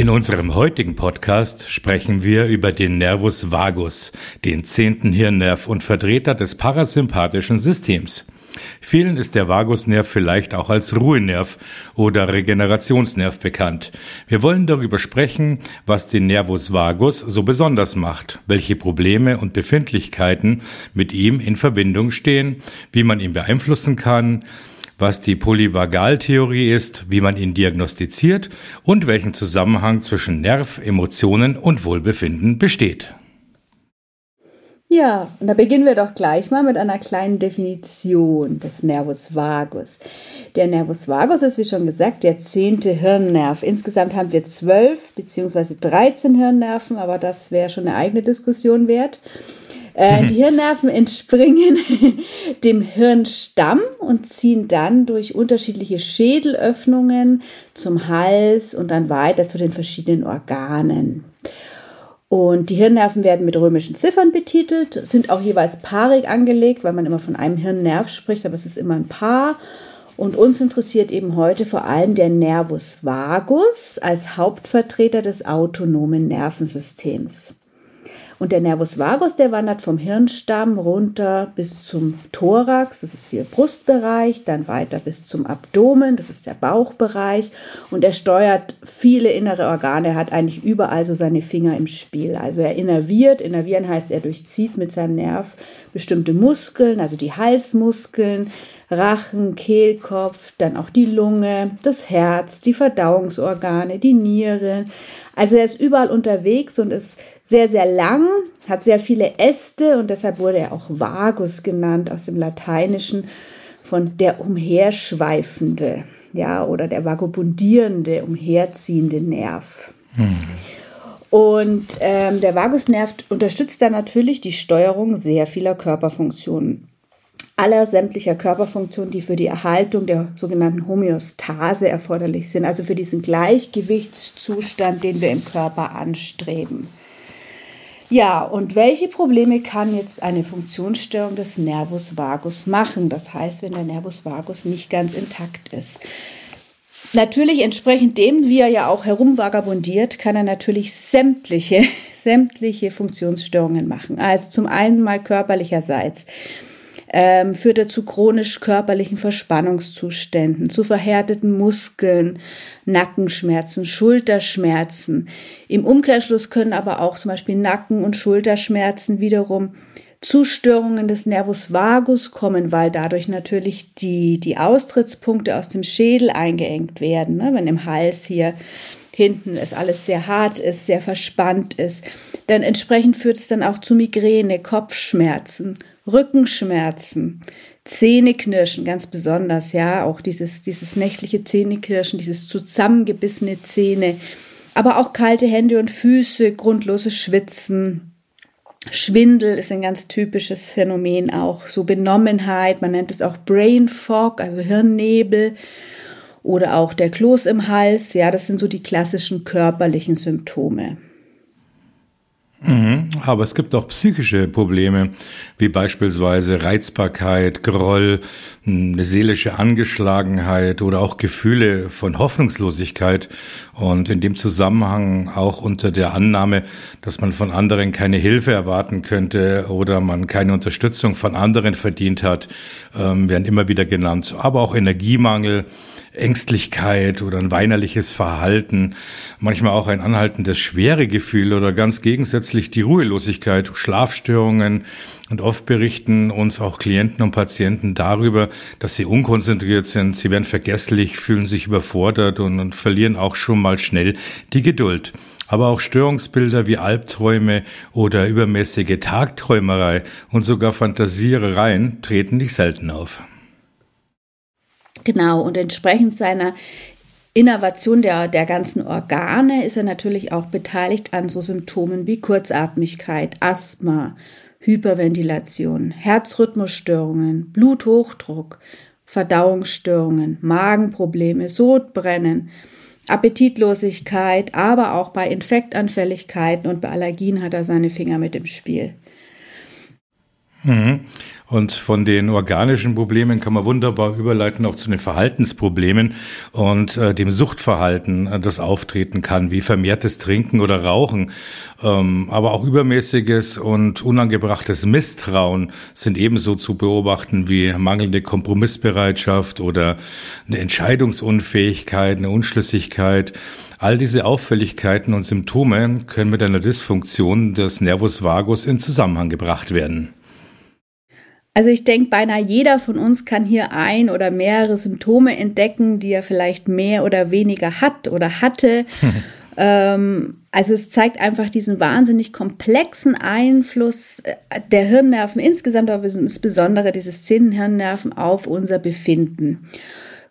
In unserem heutigen Podcast sprechen wir über den Nervus vagus, den zehnten Hirnnerv und Vertreter des parasympathischen Systems. Vielen ist der Vagusnerv vielleicht auch als Ruhenerv oder Regenerationsnerv bekannt. Wir wollen darüber sprechen, was den Nervus vagus so besonders macht, welche Probleme und Befindlichkeiten mit ihm in Verbindung stehen, wie man ihn beeinflussen kann, was die Polyvagaltheorie ist, wie man ihn diagnostiziert und welchen Zusammenhang zwischen Nerv, Emotionen und Wohlbefinden besteht. Ja, und da beginnen wir doch gleich mal mit einer kleinen Definition des Nervus vagus. Der Nervus vagus ist, wie schon gesagt, der zehnte Hirnnerv. Insgesamt haben wir zwölf beziehungsweise 13 Hirnnerven, aber das wäre schon eine eigene Diskussion wert. Äh, die Hirnnerven entspringen dem Hirnstamm und ziehen dann durch unterschiedliche Schädelöffnungen zum Hals und dann weiter zu den verschiedenen Organen. Und die Hirnnerven werden mit römischen Ziffern betitelt, sind auch jeweils paarig angelegt, weil man immer von einem Hirnnerv spricht, aber es ist immer ein Paar. Und uns interessiert eben heute vor allem der Nervus vagus als Hauptvertreter des autonomen Nervensystems. Und der Nervus vagus, der wandert vom Hirnstamm runter bis zum Thorax, das ist hier Brustbereich, dann weiter bis zum Abdomen, das ist der Bauchbereich. Und er steuert viele innere Organe, er hat eigentlich überall so seine Finger im Spiel. Also er innerviert, innervieren heißt, er durchzieht mit seinem Nerv bestimmte Muskeln, also die Halsmuskeln, Rachen, Kehlkopf, dann auch die Lunge, das Herz, die Verdauungsorgane, die Niere. Also er ist überall unterwegs und ist sehr, sehr lang, hat sehr viele Äste und deshalb wurde er auch Vagus genannt aus dem Lateinischen von der umherschweifende, ja, oder der vagabundierende, umherziehende Nerv. Hm. Und ähm, der Vagusnerv unterstützt dann natürlich die Steuerung sehr vieler Körperfunktionen aller sämtlicher Körperfunktionen, die für die Erhaltung der sogenannten Homöostase erforderlich sind, also für diesen Gleichgewichtszustand, den wir im Körper anstreben. Ja, und welche Probleme kann jetzt eine Funktionsstörung des Nervus vagus machen? Das heißt, wenn der Nervus vagus nicht ganz intakt ist. Natürlich entsprechend dem, wie er ja auch herumvagabundiert, kann er natürlich sämtliche, sämtliche Funktionsstörungen machen. Also zum einen mal körperlicherseits ähm, führt er zu chronisch körperlichen Verspannungszuständen, zu verhärteten Muskeln, Nackenschmerzen, Schulterschmerzen. Im Umkehrschluss können aber auch zum Beispiel Nacken- und Schulterschmerzen wiederum zu Störungen des Nervus vagus kommen, weil dadurch natürlich die, die Austrittspunkte aus dem Schädel eingeengt werden. Ne? Wenn im Hals hier hinten es alles sehr hart ist, sehr verspannt ist, dann entsprechend führt es dann auch zu Migräne, Kopfschmerzen, Rückenschmerzen, Zähneknirschen, ganz besonders, ja, auch dieses, dieses nächtliche Zähneknirschen, dieses zusammengebissene Zähne, aber auch kalte Hände und Füße, grundloses Schwitzen. Schwindel ist ein ganz typisches Phänomen auch, so Benommenheit, man nennt es auch Brain Fog, also Hirnnebel oder auch der Kloß im Hals, ja, das sind so die klassischen körperlichen Symptome. Mhm, aber es gibt auch psychische Probleme, wie beispielsweise Reizbarkeit, Groll, eine seelische Angeschlagenheit oder auch Gefühle von Hoffnungslosigkeit und in dem Zusammenhang auch unter der Annahme, dass man von anderen keine Hilfe erwarten könnte oder man keine Unterstützung von anderen verdient hat, ähm, werden immer wieder genannt. Aber auch Energiemangel, Ängstlichkeit oder ein weinerliches Verhalten, manchmal auch ein anhaltendes Schweregefühl oder ganz gegensätzlich die Ruhelosigkeit, Schlafstörungen und oft berichten uns auch Klienten und Patienten darüber, dass sie unkonzentriert sind, sie werden vergesslich, fühlen sich überfordert und, und verlieren auch schon mal schnell die Geduld. Aber auch Störungsbilder wie Albträume oder übermäßige Tagträumerei und sogar Fantasierereien treten nicht selten auf. Genau, und entsprechend seiner Innovation der, der ganzen Organe ist er natürlich auch beteiligt an so Symptomen wie Kurzatmigkeit, Asthma, Hyperventilation, Herzrhythmusstörungen, Bluthochdruck, Verdauungsstörungen, Magenprobleme, Sodbrennen, Appetitlosigkeit, aber auch bei Infektanfälligkeiten und bei Allergien hat er seine Finger mit im Spiel. Mhm. Und von den organischen Problemen kann man wunderbar überleiten auch zu den Verhaltensproblemen und äh, dem Suchtverhalten, äh, das auftreten kann, wie vermehrtes Trinken oder Rauchen. Ähm, aber auch übermäßiges und unangebrachtes Misstrauen sind ebenso zu beobachten wie mangelnde Kompromissbereitschaft oder eine Entscheidungsunfähigkeit, eine Unschlüssigkeit. All diese Auffälligkeiten und Symptome können mit einer Dysfunktion des Nervus vagus in Zusammenhang gebracht werden. Also ich denke, beinahe jeder von uns kann hier ein oder mehrere Symptome entdecken, die er vielleicht mehr oder weniger hat oder hatte. ähm, also es zeigt einfach diesen wahnsinnig komplexen Einfluss äh, der Hirnnerven insgesamt, aber insbesondere dieses Zehnhirnnerven auf unser Befinden.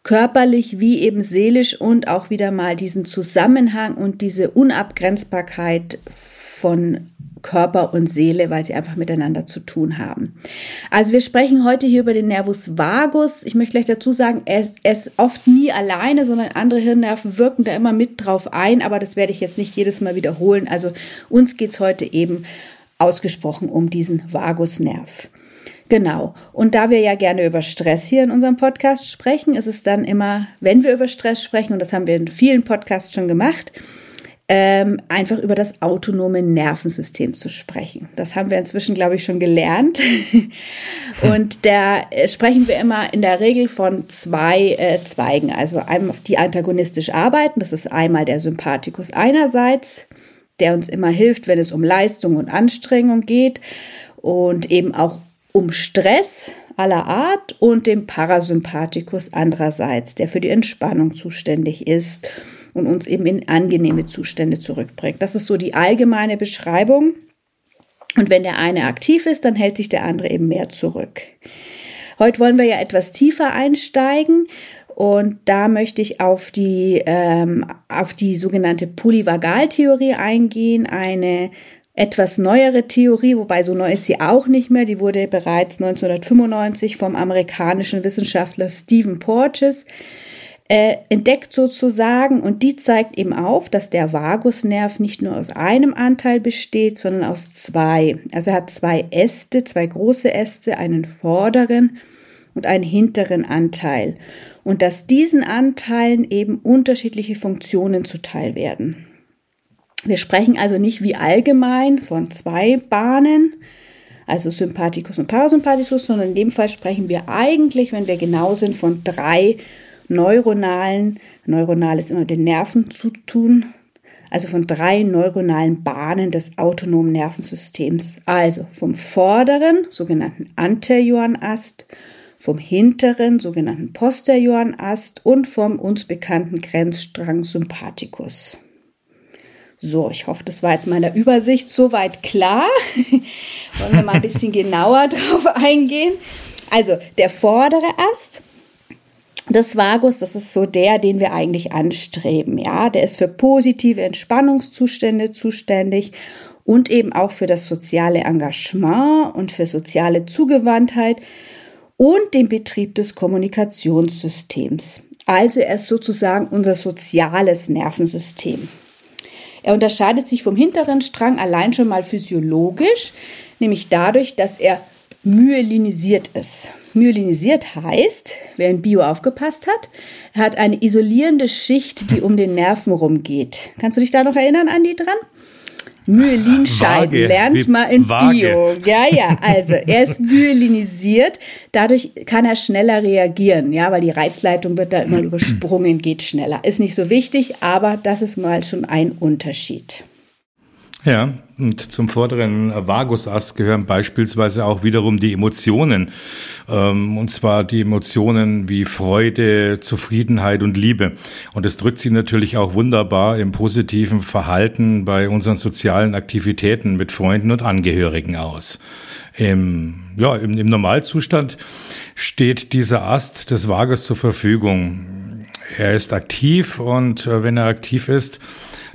Körperlich wie eben seelisch und auch wieder mal diesen Zusammenhang und diese Unabgrenzbarkeit von Körper und Seele, weil sie einfach miteinander zu tun haben. Also wir sprechen heute hier über den Nervus vagus. Ich möchte gleich dazu sagen, er ist, er ist oft nie alleine, sondern andere Hirnnerven wirken da immer mit drauf ein, aber das werde ich jetzt nicht jedes Mal wiederholen. Also uns geht's heute eben ausgesprochen um diesen Vagusnerv. Genau. Und da wir ja gerne über Stress hier in unserem Podcast sprechen, ist es dann immer, wenn wir über Stress sprechen, und das haben wir in vielen Podcasts schon gemacht, ähm, einfach über das autonome Nervensystem zu sprechen. Das haben wir inzwischen, glaube ich, schon gelernt. Und da sprechen wir immer in der Regel von zwei äh, Zweigen. Also einmal, die antagonistisch arbeiten. Das ist einmal der Sympathikus einerseits, der uns immer hilft, wenn es um Leistung und Anstrengung geht und eben auch um Stress aller Art und dem Parasympathikus andererseits, der für die Entspannung zuständig ist und uns eben in angenehme Zustände zurückbringt. Das ist so die allgemeine Beschreibung. Und wenn der eine aktiv ist, dann hält sich der andere eben mehr zurück. Heute wollen wir ja etwas tiefer einsteigen und da möchte ich auf die, ähm, auf die sogenannte Polyvagaltheorie eingehen, eine etwas neuere Theorie, wobei so neu ist sie auch nicht mehr. Die wurde bereits 1995 vom amerikanischen Wissenschaftler Stephen Porges äh, entdeckt sozusagen und die zeigt eben auf, dass der Vagusnerv nicht nur aus einem Anteil besteht, sondern aus zwei. Also er hat zwei Äste, zwei große Äste, einen vorderen und einen hinteren Anteil. Und dass diesen Anteilen eben unterschiedliche Funktionen zuteil werden. Wir sprechen also nicht wie allgemein von zwei Bahnen, also Sympathikus und Parasympathikus, sondern in dem Fall sprechen wir eigentlich, wenn wir genau sind, von drei neuronalen, neuronal ist immer den Nerven zu tun, also von drei neuronalen Bahnen des autonomen Nervensystems. Also vom vorderen, sogenannten anterioren Ast, vom hinteren, sogenannten posterioren Ast und vom uns bekannten Grenzstrang Sympathikus. So, ich hoffe, das war jetzt meiner Übersicht soweit klar. Wollen wir mal ein bisschen genauer drauf eingehen. Also der vordere Ast des Vagus, das ist so der, den wir eigentlich anstreben, ja. Der ist für positive Entspannungszustände zuständig und eben auch für das soziale Engagement und für soziale Zugewandtheit und den Betrieb des Kommunikationssystems. Also er ist sozusagen unser soziales Nervensystem. Er unterscheidet sich vom hinteren Strang allein schon mal physiologisch, nämlich dadurch, dass er myelinisiert ist. Myelinisiert heißt, wer in Bio aufgepasst hat, hat eine isolierende Schicht, die um den Nerven rumgeht. Kannst du dich da noch erinnern, Andi, dran? Myelinscheiden lernt man in Vage. Bio. Ja, ja, also er ist myelinisiert, dadurch kann er schneller reagieren, ja, weil die Reizleitung wird da immer übersprungen, geht schneller. Ist nicht so wichtig, aber das ist mal schon ein Unterschied. Ja, und zum vorderen Vagusast gehören beispielsweise auch wiederum die Emotionen. Ähm, und zwar die Emotionen wie Freude, Zufriedenheit und Liebe. Und das drückt sich natürlich auch wunderbar im positiven Verhalten bei unseren sozialen Aktivitäten mit Freunden und Angehörigen aus. Im, ja, im, im Normalzustand steht dieser Ast des Vagus zur Verfügung. Er ist aktiv und äh, wenn er aktiv ist,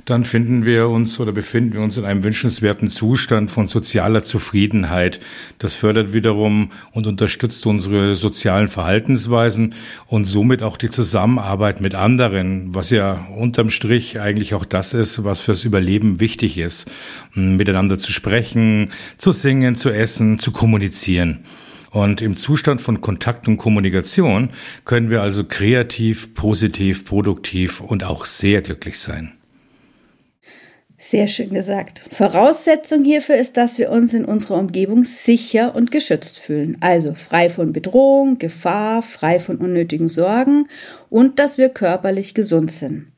dann finden wir uns oder befinden wir uns in einem wünschenswerten Zustand von sozialer Zufriedenheit. Das fördert wiederum und unterstützt unsere sozialen Verhaltensweisen und somit auch die Zusammenarbeit mit anderen, was ja unterm Strich eigentlich auch das ist, was fürs Überleben wichtig ist. Miteinander zu sprechen, zu singen, zu essen, zu kommunizieren. Und im Zustand von Kontakt und Kommunikation können wir also kreativ, positiv, produktiv und auch sehr glücklich sein. Sehr schön gesagt. Voraussetzung hierfür ist, dass wir uns in unserer Umgebung sicher und geschützt fühlen. Also frei von Bedrohung, Gefahr, frei von unnötigen Sorgen und dass wir körperlich gesund sind.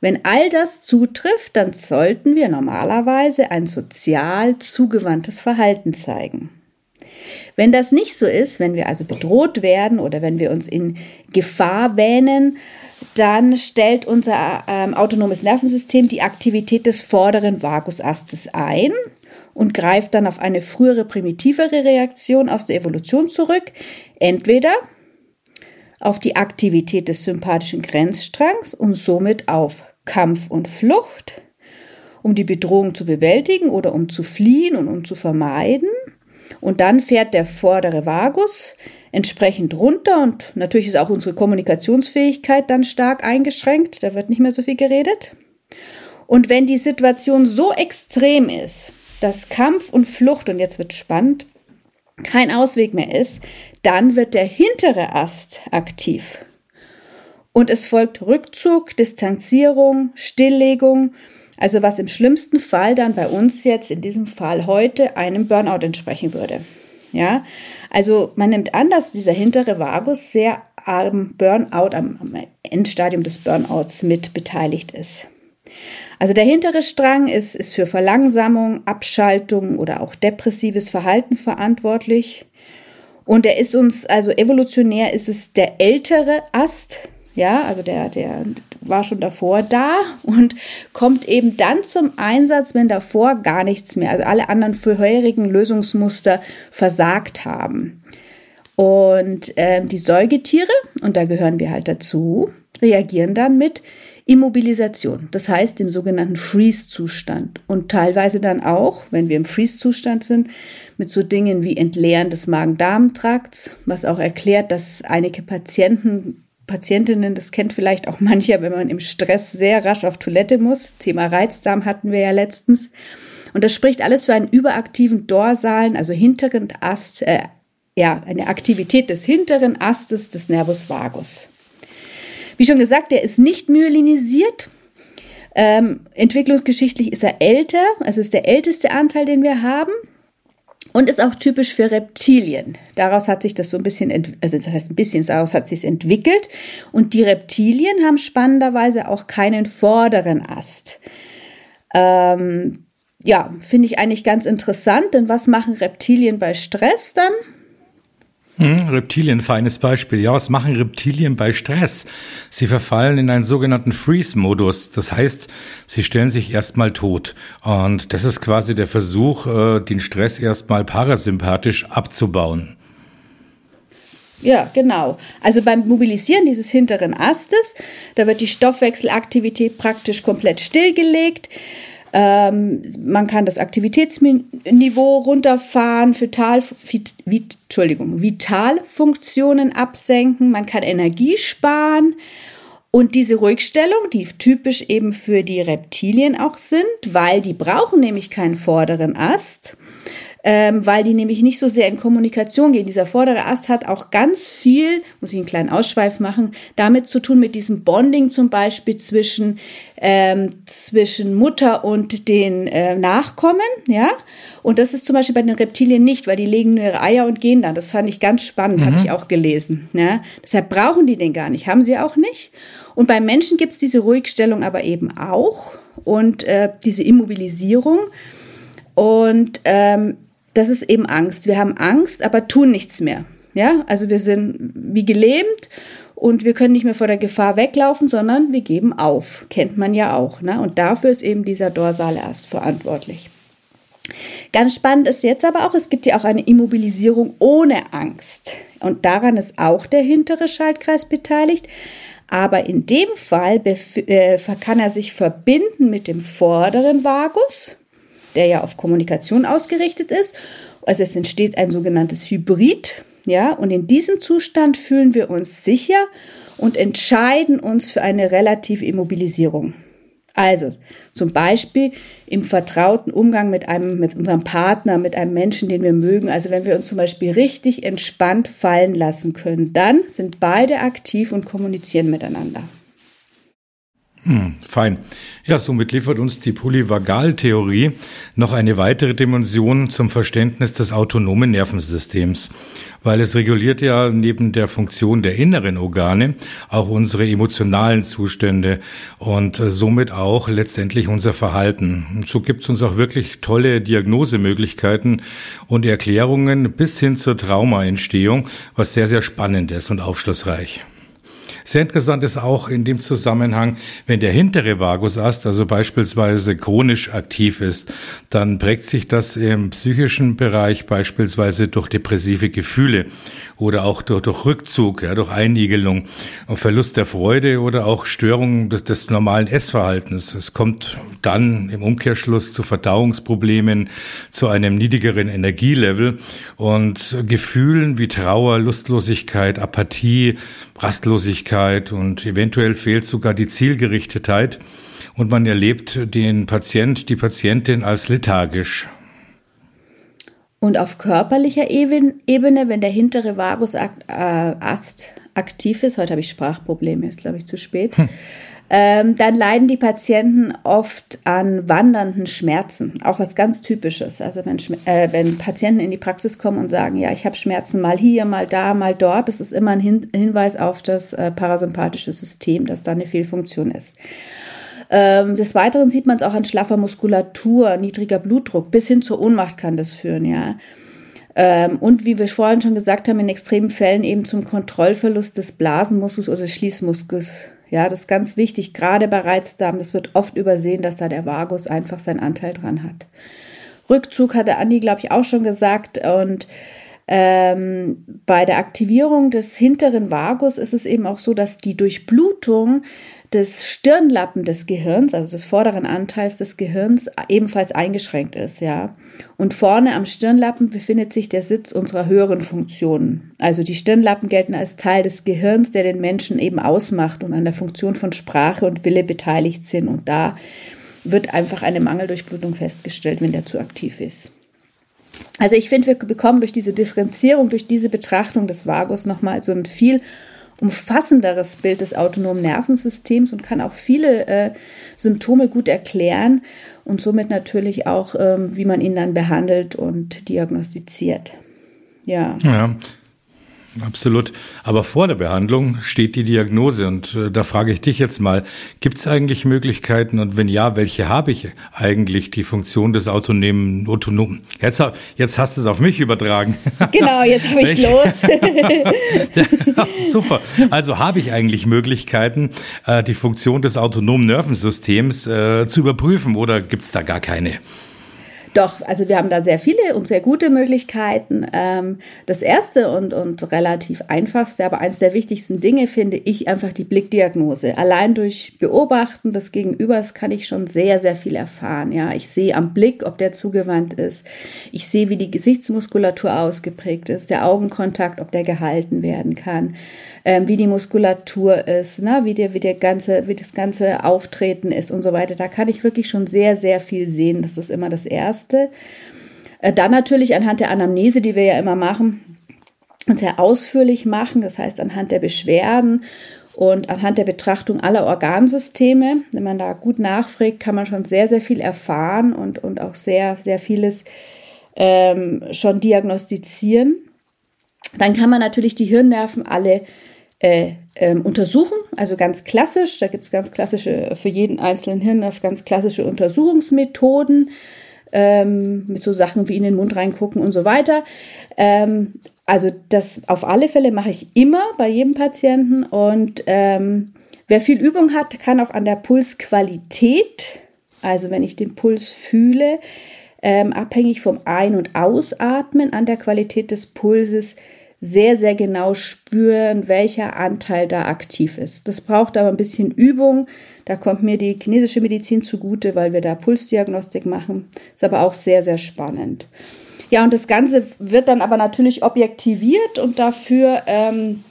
Wenn all das zutrifft, dann sollten wir normalerweise ein sozial zugewandtes Verhalten zeigen. Wenn das nicht so ist, wenn wir also bedroht werden oder wenn wir uns in Gefahr wähnen, dann stellt unser ähm, autonomes Nervensystem die Aktivität des vorderen Vagusastes ein und greift dann auf eine frühere primitivere Reaktion aus der Evolution zurück, entweder auf die Aktivität des sympathischen Grenzstrangs und somit auf Kampf und Flucht, um die Bedrohung zu bewältigen oder um zu fliehen und um zu vermeiden, und dann fährt der vordere Vagus entsprechend runter und natürlich ist auch unsere Kommunikationsfähigkeit dann stark eingeschränkt. Da wird nicht mehr so viel geredet. Und wenn die Situation so extrem ist, dass Kampf und Flucht, und jetzt wird spannend, kein Ausweg mehr ist, dann wird der hintere Ast aktiv. Und es folgt Rückzug, Distanzierung, Stilllegung also was im schlimmsten Fall dann bei uns jetzt in diesem Fall heute einem Burnout entsprechen würde. Ja, also man nimmt an, dass dieser hintere Vagus sehr am Burnout, am, Endstadium des Burnouts mit beteiligt ist. Also der hintere Strang ist, ist für Verlangsamung, Abschaltung oder auch depressives Verhalten verantwortlich. Und er ist uns, also evolutionär ist es der ältere Ast, ja, also der, der war schon davor da und kommt eben dann zum Einsatz, wenn davor gar nichts mehr, also alle anderen vorherigen Lösungsmuster versagt haben. Und äh, die Säugetiere, und da gehören wir halt dazu, reagieren dann mit Immobilisation, das heißt dem sogenannten Freeze-Zustand. Und teilweise dann auch, wenn wir im Freeze-Zustand sind, mit so Dingen wie Entleeren des Magen-Darm-Trakts, was auch erklärt, dass einige Patienten Patientinnen, das kennt vielleicht auch mancher, wenn man im Stress sehr rasch auf Toilette muss. Thema Reizdarm hatten wir ja letztens. Und das spricht alles für einen überaktiven dorsalen, also hinteren Ast, äh, ja, eine Aktivität des hinteren Astes des Nervus vagus. Wie schon gesagt, der ist nicht myelinisiert. Ähm, entwicklungsgeschichtlich ist er älter, also ist der älteste Anteil, den wir haben und ist auch typisch für Reptilien. Daraus hat sich das so ein bisschen, also das heißt ein bisschen, daraus hat sich entwickelt. Und die Reptilien haben spannenderweise auch keinen vorderen Ast. Ähm, ja, finde ich eigentlich ganz interessant, denn was machen Reptilien bei Stress dann? Hm, Reptilien, feines Beispiel. Ja, was machen Reptilien bei Stress? Sie verfallen in einen sogenannten Freeze-Modus. Das heißt, sie stellen sich erstmal tot. Und das ist quasi der Versuch, äh, den Stress erstmal parasympathisch abzubauen. Ja, genau. Also beim Mobilisieren dieses hinteren Astes, da wird die Stoffwechselaktivität praktisch komplett stillgelegt. Ähm, man kann das Aktivitätsniveau runterfahren, Vital, vit, Entschuldigung, Vitalfunktionen absenken, man kann Energie sparen. Und diese Ruhigstellung, die typisch eben für die Reptilien auch sind, weil die brauchen nämlich keinen vorderen Ast, ähm, weil die nämlich nicht so sehr in Kommunikation gehen. Dieser vordere Ast hat auch ganz viel, muss ich einen kleinen Ausschweif machen, damit zu tun mit diesem Bonding zum Beispiel zwischen, ähm, zwischen Mutter und den äh, Nachkommen, ja. Und das ist zum Beispiel bei den Reptilien nicht, weil die legen nur ihre Eier und gehen dann. Das fand ich ganz spannend, mhm. habe ich auch gelesen. Ja? Deshalb brauchen die den gar nicht, haben sie auch nicht. Und beim Menschen gibt's diese Ruhigstellung aber eben auch und äh, diese Immobilisierung. Und ähm, das ist eben Angst. Wir haben Angst, aber tun nichts mehr. Ja, also wir sind wie gelähmt und wir können nicht mehr vor der Gefahr weglaufen, sondern wir geben auf. Kennt man ja auch. Ne? Und dafür ist eben dieser dorsale Ast verantwortlich. Ganz spannend ist jetzt aber auch, es gibt ja auch eine Immobilisierung ohne Angst. Und daran ist auch der hintere Schaltkreis beteiligt. Aber in dem Fall äh, kann er sich verbinden mit dem vorderen Vagus, der ja auf Kommunikation ausgerichtet ist. Also es entsteht ein sogenanntes Hybrid, ja, und in diesem Zustand fühlen wir uns sicher und entscheiden uns für eine relative Immobilisierung. Also zum Beispiel im vertrauten Umgang mit einem, mit unserem Partner, mit einem Menschen, den wir mögen. Also wenn wir uns zum Beispiel richtig entspannt fallen lassen können, dann sind beide aktiv und kommunizieren miteinander. Hm, fein. Ja, somit liefert uns die Polyvagaltheorie noch eine weitere Dimension zum Verständnis des autonomen Nervensystems, weil es reguliert ja neben der Funktion der inneren Organe auch unsere emotionalen Zustände und äh, somit auch letztendlich unser Verhalten. Und so gibt es uns auch wirklich tolle Diagnosemöglichkeiten und Erklärungen bis hin zur Traumaentstehung, was sehr, sehr spannend ist und aufschlussreich. Sehr interessant ist auch in dem Zusammenhang, wenn der hintere Vagusast, also beispielsweise chronisch aktiv ist, dann prägt sich das im psychischen Bereich beispielsweise durch depressive Gefühle oder auch durch, durch Rückzug, ja, durch Einigelung, Verlust der Freude oder auch Störungen des, des normalen Essverhaltens. Es kommt dann im Umkehrschluss zu Verdauungsproblemen, zu einem niedrigeren Energielevel und Gefühlen wie Trauer, Lustlosigkeit, Apathie, Rastlosigkeit und eventuell fehlt sogar die Zielgerichtetheit und man erlebt den Patient, die Patientin als lethargisch. Und auf körperlicher Ebene, wenn der hintere Vagusast äh, aktiv ist, heute habe ich Sprachprobleme, ist glaube ich zu spät, hm. Ähm, dann leiden die Patienten oft an wandernden Schmerzen, auch was ganz Typisches. Also wenn, äh, wenn Patienten in die Praxis kommen und sagen, ja, ich habe Schmerzen mal hier, mal da, mal dort, das ist immer ein Hin Hinweis auf das äh, parasympathische System, dass da eine Fehlfunktion ist. Ähm, des Weiteren sieht man es auch an schlaffer Muskulatur, niedriger Blutdruck, bis hin zur Ohnmacht kann das führen, ja. Ähm, und wie wir vorhin schon gesagt haben, in extremen Fällen eben zum Kontrollverlust des Blasenmuskels oder des Schließmuskels ja, das ist ganz wichtig, gerade bei Reizdarm. Das wird oft übersehen, dass da der Vagus einfach seinen Anteil dran hat. Rückzug hatte Andi, glaube ich, auch schon gesagt. Und ähm, bei der Aktivierung des hinteren Vagus ist es eben auch so, dass die Durchblutung des Stirnlappen des Gehirns, also des vorderen Anteils des Gehirns, ebenfalls eingeschränkt ist, ja. Und vorne am Stirnlappen befindet sich der Sitz unserer höheren Funktionen. Also die Stirnlappen gelten als Teil des Gehirns, der den Menschen eben ausmacht und an der Funktion von Sprache und Wille beteiligt sind. Und da wird einfach eine Mangeldurchblutung festgestellt, wenn der zu aktiv ist. Also ich finde, wir bekommen durch diese Differenzierung, durch diese Betrachtung des Vagus nochmal so ein viel umfassenderes Bild des autonomen Nervensystems und kann auch viele äh, Symptome gut erklären und somit natürlich auch, ähm, wie man ihn dann behandelt und diagnostiziert. Ja. Ja, Absolut. Aber vor der Behandlung steht die Diagnose und äh, da frage ich dich jetzt mal, gibt es eigentlich Möglichkeiten und wenn ja, welche habe ich eigentlich, die Funktion des autonomen, autonomen, jetzt, jetzt hast du es auf mich übertragen. Genau, jetzt habe ich los. Super. Also habe ich eigentlich Möglichkeiten, äh, die Funktion des autonomen Nervensystems äh, zu überprüfen oder gibt es da gar keine? Doch, also wir haben da sehr viele und sehr gute Möglichkeiten. Ähm, das erste und, und relativ einfachste, aber eines der wichtigsten Dinge finde ich einfach die Blickdiagnose. Allein durch Beobachten des Gegenübers kann ich schon sehr, sehr viel erfahren. Ja, ich sehe am Blick, ob der zugewandt ist. Ich sehe, wie die Gesichtsmuskulatur ausgeprägt ist, der Augenkontakt, ob der gehalten werden kann ähm, wie die Muskulatur ist, ne? wie, der, wie, der ganze, wie das ganze Auftreten ist und so weiter. Da kann ich wirklich schon sehr, sehr viel sehen. Das ist immer das Erste. Äh, dann natürlich anhand der Anamnese, die wir ja immer machen, und sehr ausführlich machen, das heißt anhand der Beschwerden und anhand der Betrachtung aller Organsysteme, wenn man da gut nachfragt, kann man schon sehr, sehr viel erfahren und, und auch sehr, sehr vieles ähm, schon diagnostizieren. Dann kann man natürlich die Hirnnerven alle äh, ähm, untersuchen, also ganz klassisch. Da gibt es ganz klassische, für jeden einzelnen Hirnnerv ganz klassische Untersuchungsmethoden ähm, mit so Sachen wie in den Mund reingucken und so weiter. Ähm, also das auf alle Fälle mache ich immer bei jedem Patienten und ähm, wer viel Übung hat, kann auch an der Pulsqualität, also wenn ich den Puls fühle, ähm, abhängig vom Ein- und Ausatmen an der Qualität des Pulses sehr, sehr genau spüren, welcher Anteil da aktiv ist. Das braucht aber ein bisschen Übung. Da kommt mir die chinesische Medizin zugute, weil wir da Pulsdiagnostik machen. Ist aber auch sehr, sehr spannend. Ja, und das Ganze wird dann aber natürlich objektiviert und dafür ähm,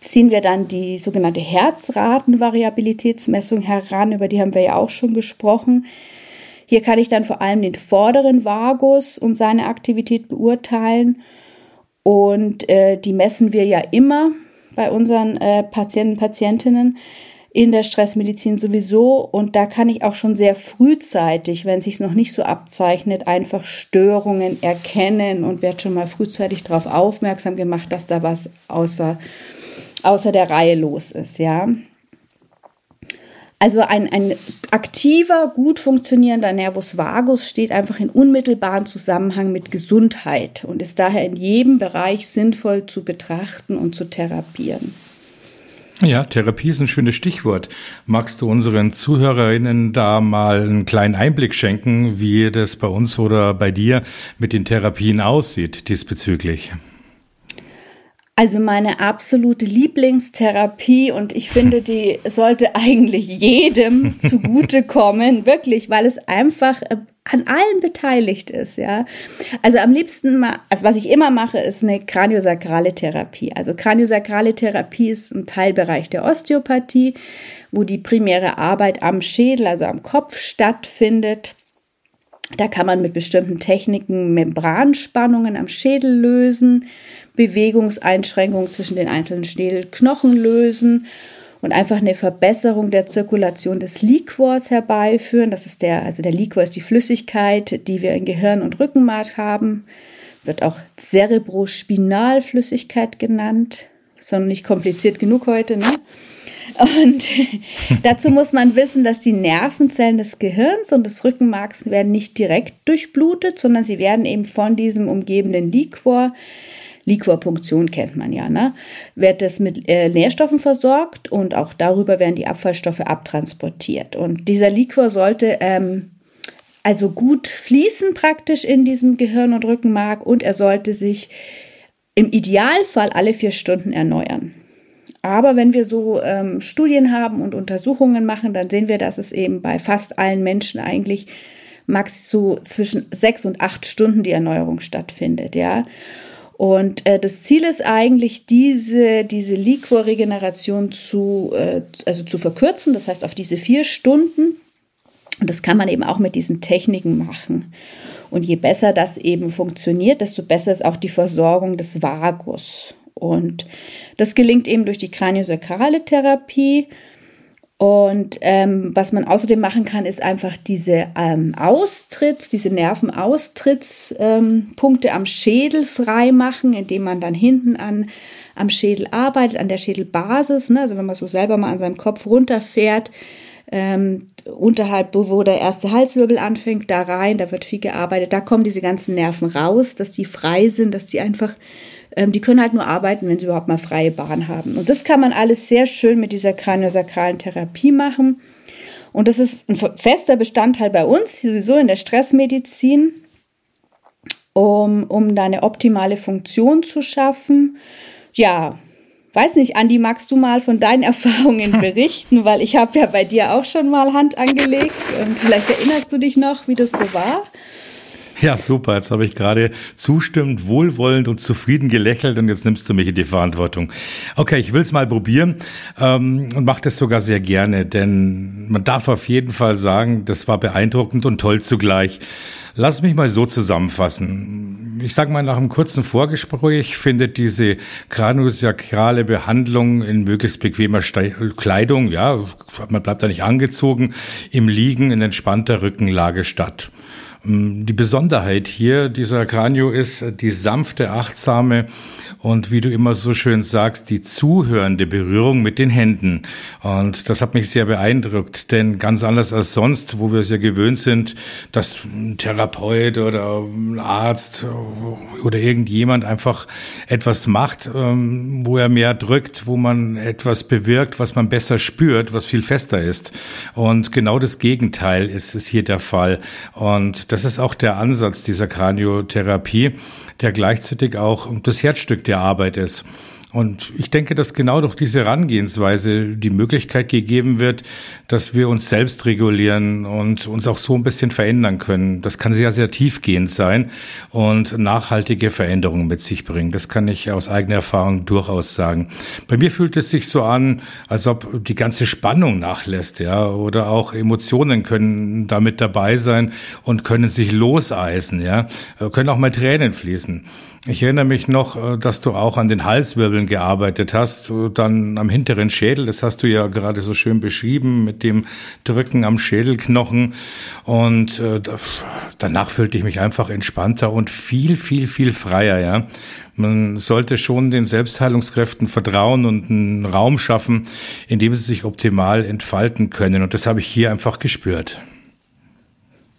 ziehen wir dann die sogenannte Herzratenvariabilitätsmessung heran, über die haben wir ja auch schon gesprochen. Hier kann ich dann vor allem den vorderen Vagus und seine Aktivität beurteilen und äh, die messen wir ja immer bei unseren äh, Patienten, Patientinnen in der Stressmedizin sowieso. Und da kann ich auch schon sehr frühzeitig, wenn sich noch nicht so abzeichnet, einfach Störungen erkennen und werde schon mal frühzeitig darauf aufmerksam gemacht, dass da was außer, außer der Reihe los ist, ja. Also ein, ein aktiver, gut funktionierender Nervus vagus steht einfach in unmittelbaren Zusammenhang mit Gesundheit und ist daher in jedem Bereich sinnvoll zu betrachten und zu therapieren. Ja, Therapie ist ein schönes Stichwort. Magst du unseren Zuhörerinnen da mal einen kleinen Einblick schenken, wie das bei uns oder bei dir mit den Therapien aussieht diesbezüglich? Also meine absolute Lieblingstherapie und ich finde, die sollte eigentlich jedem zugutekommen, wirklich, weil es einfach äh, an allen beteiligt ist, ja. Also am liebsten, mal, also was ich immer mache, ist eine kraniosakrale Therapie. Also kraniosakrale Therapie ist ein Teilbereich der Osteopathie, wo die primäre Arbeit am Schädel, also am Kopf stattfindet. Da kann man mit bestimmten Techniken Membranspannungen am Schädel lösen Bewegungseinschränkungen zwischen den einzelnen Schädelknochen lösen und einfach eine Verbesserung der Zirkulation des Liquors herbeiführen. Das ist der, also der Liquor ist die Flüssigkeit, die wir in Gehirn und Rückenmark haben. Wird auch Cerebrospinalflüssigkeit genannt. Ist noch nicht kompliziert genug heute, ne? Und dazu muss man wissen, dass die Nervenzellen des Gehirns und des Rückenmarks werden nicht direkt durchblutet, sondern sie werden eben von diesem umgebenden Liquor Liquorpunktion kennt man ja, ne? Wird das mit äh, Nährstoffen versorgt und auch darüber werden die Abfallstoffe abtransportiert. Und dieser Liquor sollte ähm, also gut fließen praktisch in diesem Gehirn und Rückenmark und er sollte sich im Idealfall alle vier Stunden erneuern. Aber wenn wir so ähm, Studien haben und Untersuchungen machen, dann sehen wir, dass es eben bei fast allen Menschen eigentlich max so zwischen sechs und acht Stunden die Erneuerung stattfindet, ja. Und äh, das Ziel ist eigentlich, diese, diese Liquorregeneration zu, äh, also zu verkürzen, das heißt auf diese vier Stunden. Und das kann man eben auch mit diesen Techniken machen. Und je besser das eben funktioniert, desto besser ist auch die Versorgung des Vagus. Und das gelingt eben durch die kraniosakrale Therapie. Und ähm, was man außerdem machen kann, ist einfach diese ähm, Austritts, diese Nervenaustrittspunkte ähm, am Schädel freimachen, indem man dann hinten an am Schädel arbeitet, an der Schädelbasis. Ne? Also wenn man so selber mal an seinem Kopf runterfährt, ähm, unterhalb, wo der erste Halswirbel anfängt, da rein, da wird viel gearbeitet, da kommen diese ganzen Nerven raus, dass die frei sind, dass die einfach ähm, die können halt nur arbeiten, wenn sie überhaupt mal freie Bahn haben. Und das kann man alles sehr schön mit dieser kraniosakralen Therapie machen. Und das ist ein fester Bestandteil bei uns, sowieso in der Stressmedizin, um, um da eine optimale Funktion zu schaffen. Ja, weiß nicht, Andi, magst du mal von deinen Erfahrungen berichten? Weil ich habe ja bei dir auch schon mal Hand angelegt und vielleicht erinnerst du dich noch, wie das so war. Ja, super. Jetzt habe ich gerade zustimmend, wohlwollend und zufrieden gelächelt und jetzt nimmst du mich in die Verantwortung. Okay, ich will es mal probieren ähm, und mache das sogar sehr gerne, denn man darf auf jeden Fall sagen, das war beeindruckend und toll zugleich. Lass mich mal so zusammenfassen. Ich sage mal, nach einem kurzen Vorgespräch findet diese kraniosakrale Behandlung in möglichst bequemer Kleidung, ja, man bleibt da nicht angezogen, im Liegen in entspannter Rückenlage statt. Die Besonderheit hier dieser Kranio ist die sanfte, achtsame und wie du immer so schön sagst, die zuhörende Berührung mit den Händen. Und das hat mich sehr beeindruckt, denn ganz anders als sonst, wo wir es ja gewöhnt sind, dass ein Therapeut oder ein Arzt oder irgendjemand einfach etwas macht, ähm, wo er mehr drückt, wo man etwas bewirkt, was man besser spürt, was viel fester ist. Und genau das Gegenteil ist, ist hier der Fall. Und das ist auch der Ansatz dieser Kraniotherapie, der gleichzeitig auch das Herzstück der Arbeit ist. Und ich denke, dass genau durch diese Herangehensweise die Möglichkeit gegeben wird, dass wir uns selbst regulieren und uns auch so ein bisschen verändern können. Das kann sehr, sehr tiefgehend sein und nachhaltige Veränderungen mit sich bringen. Das kann ich aus eigener Erfahrung durchaus sagen. Bei mir fühlt es sich so an, als ob die ganze Spannung nachlässt, ja, oder auch Emotionen können damit dabei sein und können sich loseisen, ja, können auch mal Tränen fließen. Ich erinnere mich noch, äh, dass du auch an den Halswirbeln gearbeitet hast, dann am hinteren Schädel. Das hast du ja gerade so schön beschrieben mit dem Drücken am Schädelknochen. Und äh, danach fühlte ich mich einfach entspannter und viel, viel, viel freier. Ja, man sollte schon den Selbstheilungskräften vertrauen und einen Raum schaffen, in dem sie sich optimal entfalten können. Und das habe ich hier einfach gespürt.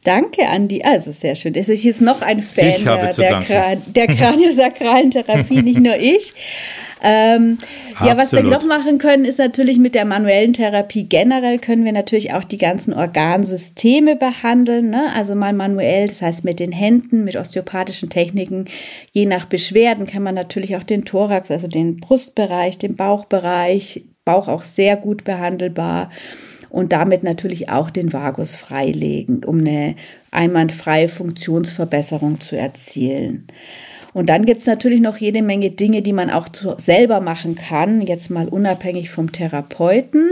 Danke, Andi. Also sehr schön. Das ist noch ein Fan der, der, Kran der kraniosakralen Therapie, nicht nur ich. Ähm, ja, was wir noch machen können, ist natürlich mit der manuellen Therapie generell können wir natürlich auch die ganzen Organsysteme behandeln. Ne? Also mal manuell, das heißt mit den Händen, mit osteopathischen Techniken. Je nach Beschwerden kann man natürlich auch den Thorax, also den Brustbereich, den Bauchbereich, Bauch auch sehr gut behandelbar und damit natürlich auch den Vagus freilegen, um eine einwandfreie Funktionsverbesserung zu erzielen. Und dann gibt's natürlich noch jede Menge Dinge, die man auch selber machen kann, jetzt mal unabhängig vom Therapeuten.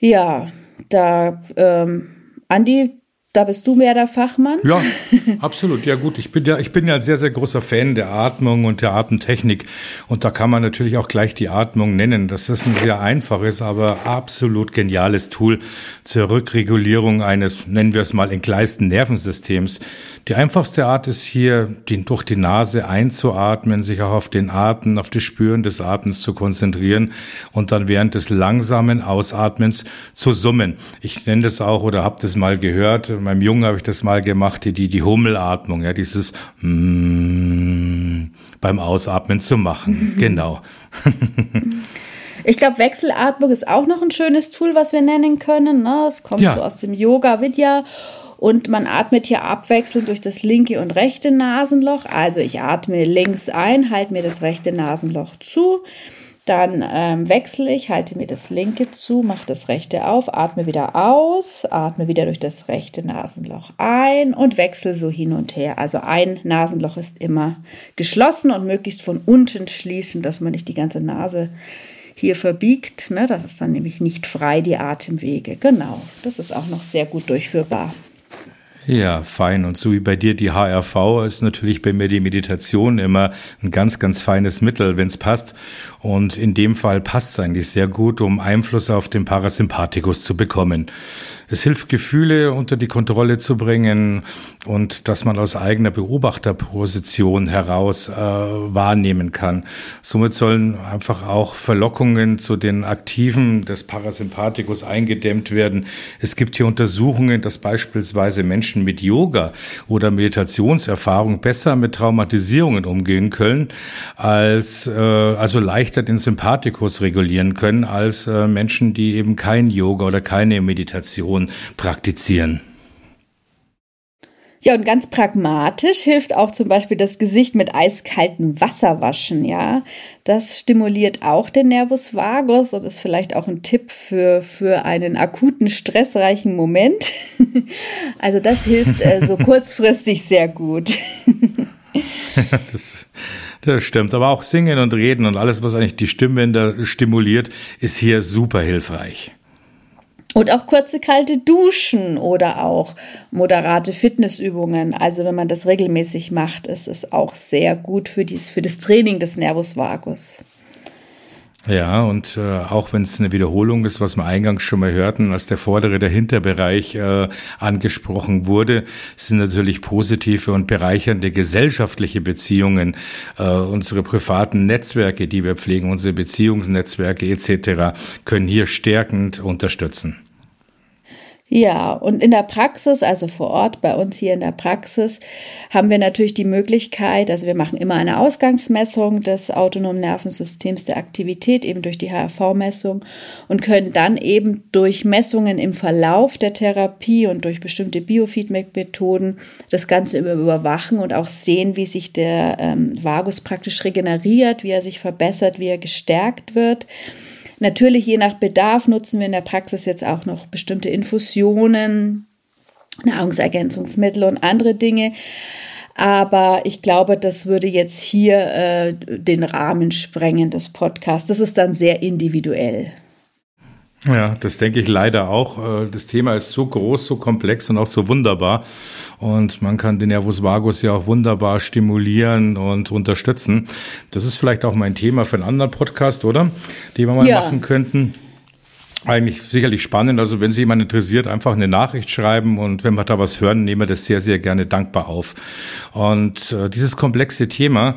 Ja, da, ähm, Andi, da bist du mehr der Fachmann. Ja, absolut. Ja gut, ich bin ja, ich bin ja ein sehr, sehr großer Fan der Atmung und der Atemtechnik. Und da kann man natürlich auch gleich die Atmung nennen. Das ist ein sehr einfaches, aber absolut geniales Tool zur Rückregulierung eines, nennen wir es mal, entgleisten Nervensystems. Die einfachste Art ist hier, den durch die Nase einzuatmen, sich auch auf den Atem, auf das Spüren des Atems zu konzentrieren und dann während des langsamen Ausatmens zu summen. Ich nenne das auch oder habe das mal gehört meinem Jungen habe ich das mal gemacht, die, die, Hummelatmung, ja, dieses mm, beim Ausatmen zu machen. Mhm. Genau. Ich glaube, Wechselatmung ist auch noch ein schönes Tool, was wir nennen können. Ne? Es kommt ja. so aus dem Yoga Vidya und man atmet hier abwechselnd durch das linke und rechte Nasenloch. Also ich atme links ein, halte mir das rechte Nasenloch zu. Dann ähm, wechsle ich, halte mir das linke zu, mache das rechte auf, atme wieder aus, atme wieder durch das rechte Nasenloch ein und wechsle so hin und her. Also ein Nasenloch ist immer geschlossen und möglichst von unten schließen, dass man nicht die ganze Nase hier verbiegt. Ne? Das ist dann nämlich nicht frei, die Atemwege. Genau, das ist auch noch sehr gut durchführbar. Ja, fein. Und so wie bei dir die HRV ist natürlich bei mir die Meditation immer ein ganz, ganz feines Mittel, wenn es passt. Und in dem Fall passt es eigentlich sehr gut, um Einfluss auf den Parasympathikus zu bekommen. Es hilft, Gefühle unter die Kontrolle zu bringen und dass man aus eigener Beobachterposition heraus äh, wahrnehmen kann. Somit sollen einfach auch Verlockungen zu den Aktiven des Parasympathikus eingedämmt werden. Es gibt hier Untersuchungen, dass beispielsweise Menschen mit Yoga oder Meditationserfahrung besser mit Traumatisierungen umgehen können, als äh, also leichter den Sympathikus regulieren können als äh, Menschen, die eben kein Yoga oder keine Meditation praktizieren. Ja, und ganz pragmatisch hilft auch zum Beispiel das Gesicht mit eiskaltem Wasser waschen, ja. Das stimuliert auch den Nervus vagus und ist vielleicht auch ein Tipp für, für einen akuten, stressreichen Moment. also das hilft äh, so kurzfristig sehr gut. das, das stimmt. Aber auch Singen und Reden und alles, was eigentlich die Stimmbänder stimuliert, ist hier super hilfreich. Und auch kurze kalte Duschen oder auch moderate Fitnessübungen. Also wenn man das regelmäßig macht, ist es auch sehr gut für, dies, für das Training des Nervus vagus. Ja, und äh, auch wenn es eine Wiederholung ist, was wir eingangs schon mal hörten, als der vordere, der Hinterbereich äh, angesprochen wurde, sind natürlich positive und bereichernde gesellschaftliche Beziehungen, äh, unsere privaten Netzwerke, die wir pflegen, unsere Beziehungsnetzwerke etc., können hier stärkend unterstützen. Ja, und in der Praxis, also vor Ort bei uns hier in der Praxis, haben wir natürlich die Möglichkeit, also wir machen immer eine Ausgangsmessung des autonomen Nervensystems der Aktivität, eben durch die HRV-Messung und können dann eben durch Messungen im Verlauf der Therapie und durch bestimmte Biofeedback-Methoden das Ganze überwachen und auch sehen, wie sich der ähm, Vagus praktisch regeneriert, wie er sich verbessert, wie er gestärkt wird. Natürlich, je nach Bedarf, nutzen wir in der Praxis jetzt auch noch bestimmte Infusionen, Nahrungsergänzungsmittel und andere Dinge. Aber ich glaube, das würde jetzt hier äh, den Rahmen sprengen des Podcasts. Das ist dann sehr individuell. Ja, das denke ich leider auch. Äh, das Thema ist so groß, so komplex und auch so wunderbar. Und man kann den Nervus vagus ja auch wunderbar stimulieren und unterstützen. Das ist vielleicht auch mein Thema für einen anderen Podcast, oder? Den wir mal ja. machen könnten eigentlich sicherlich spannend. Also wenn sich jemand interessiert, einfach eine Nachricht schreiben und wenn wir da was hören, nehmen wir das sehr, sehr gerne dankbar auf. Und äh, dieses komplexe Thema,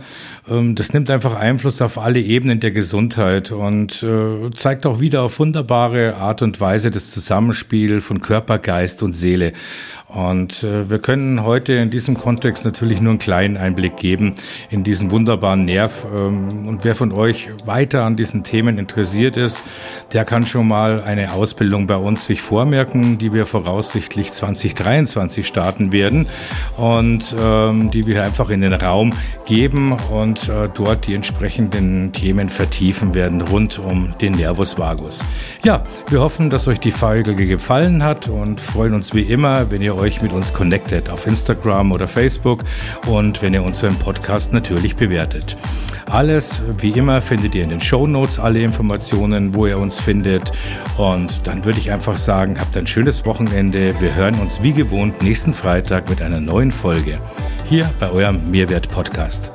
ähm, das nimmt einfach Einfluss auf alle Ebenen der Gesundheit und äh, zeigt auch wieder auf wunderbare Art und Weise das Zusammenspiel von Körper, Geist und Seele. Und äh, wir können heute in diesem Kontext natürlich nur einen kleinen Einblick geben in diesen wunderbaren Nerv. Ähm, und wer von euch weiter an diesen Themen interessiert ist, der kann schon mal eine Ausbildung bei uns sich vormerken, die wir voraussichtlich 2023 starten werden und ähm, die wir einfach in den Raum geben und äh, dort die entsprechenden Themen vertiefen werden rund um den Nervus vagus. Ja, wir hoffen, dass euch die Folge gefallen hat und freuen uns wie immer, wenn ihr euch mit uns connectet auf Instagram oder Facebook und wenn ihr unseren Podcast natürlich bewertet. Alles, wie immer, findet ihr in den Show Notes alle Informationen, wo ihr uns findet. Und dann würde ich einfach sagen, habt ein schönes Wochenende. Wir hören uns wie gewohnt nächsten Freitag mit einer neuen Folge. Hier bei eurem Mehrwert Podcast.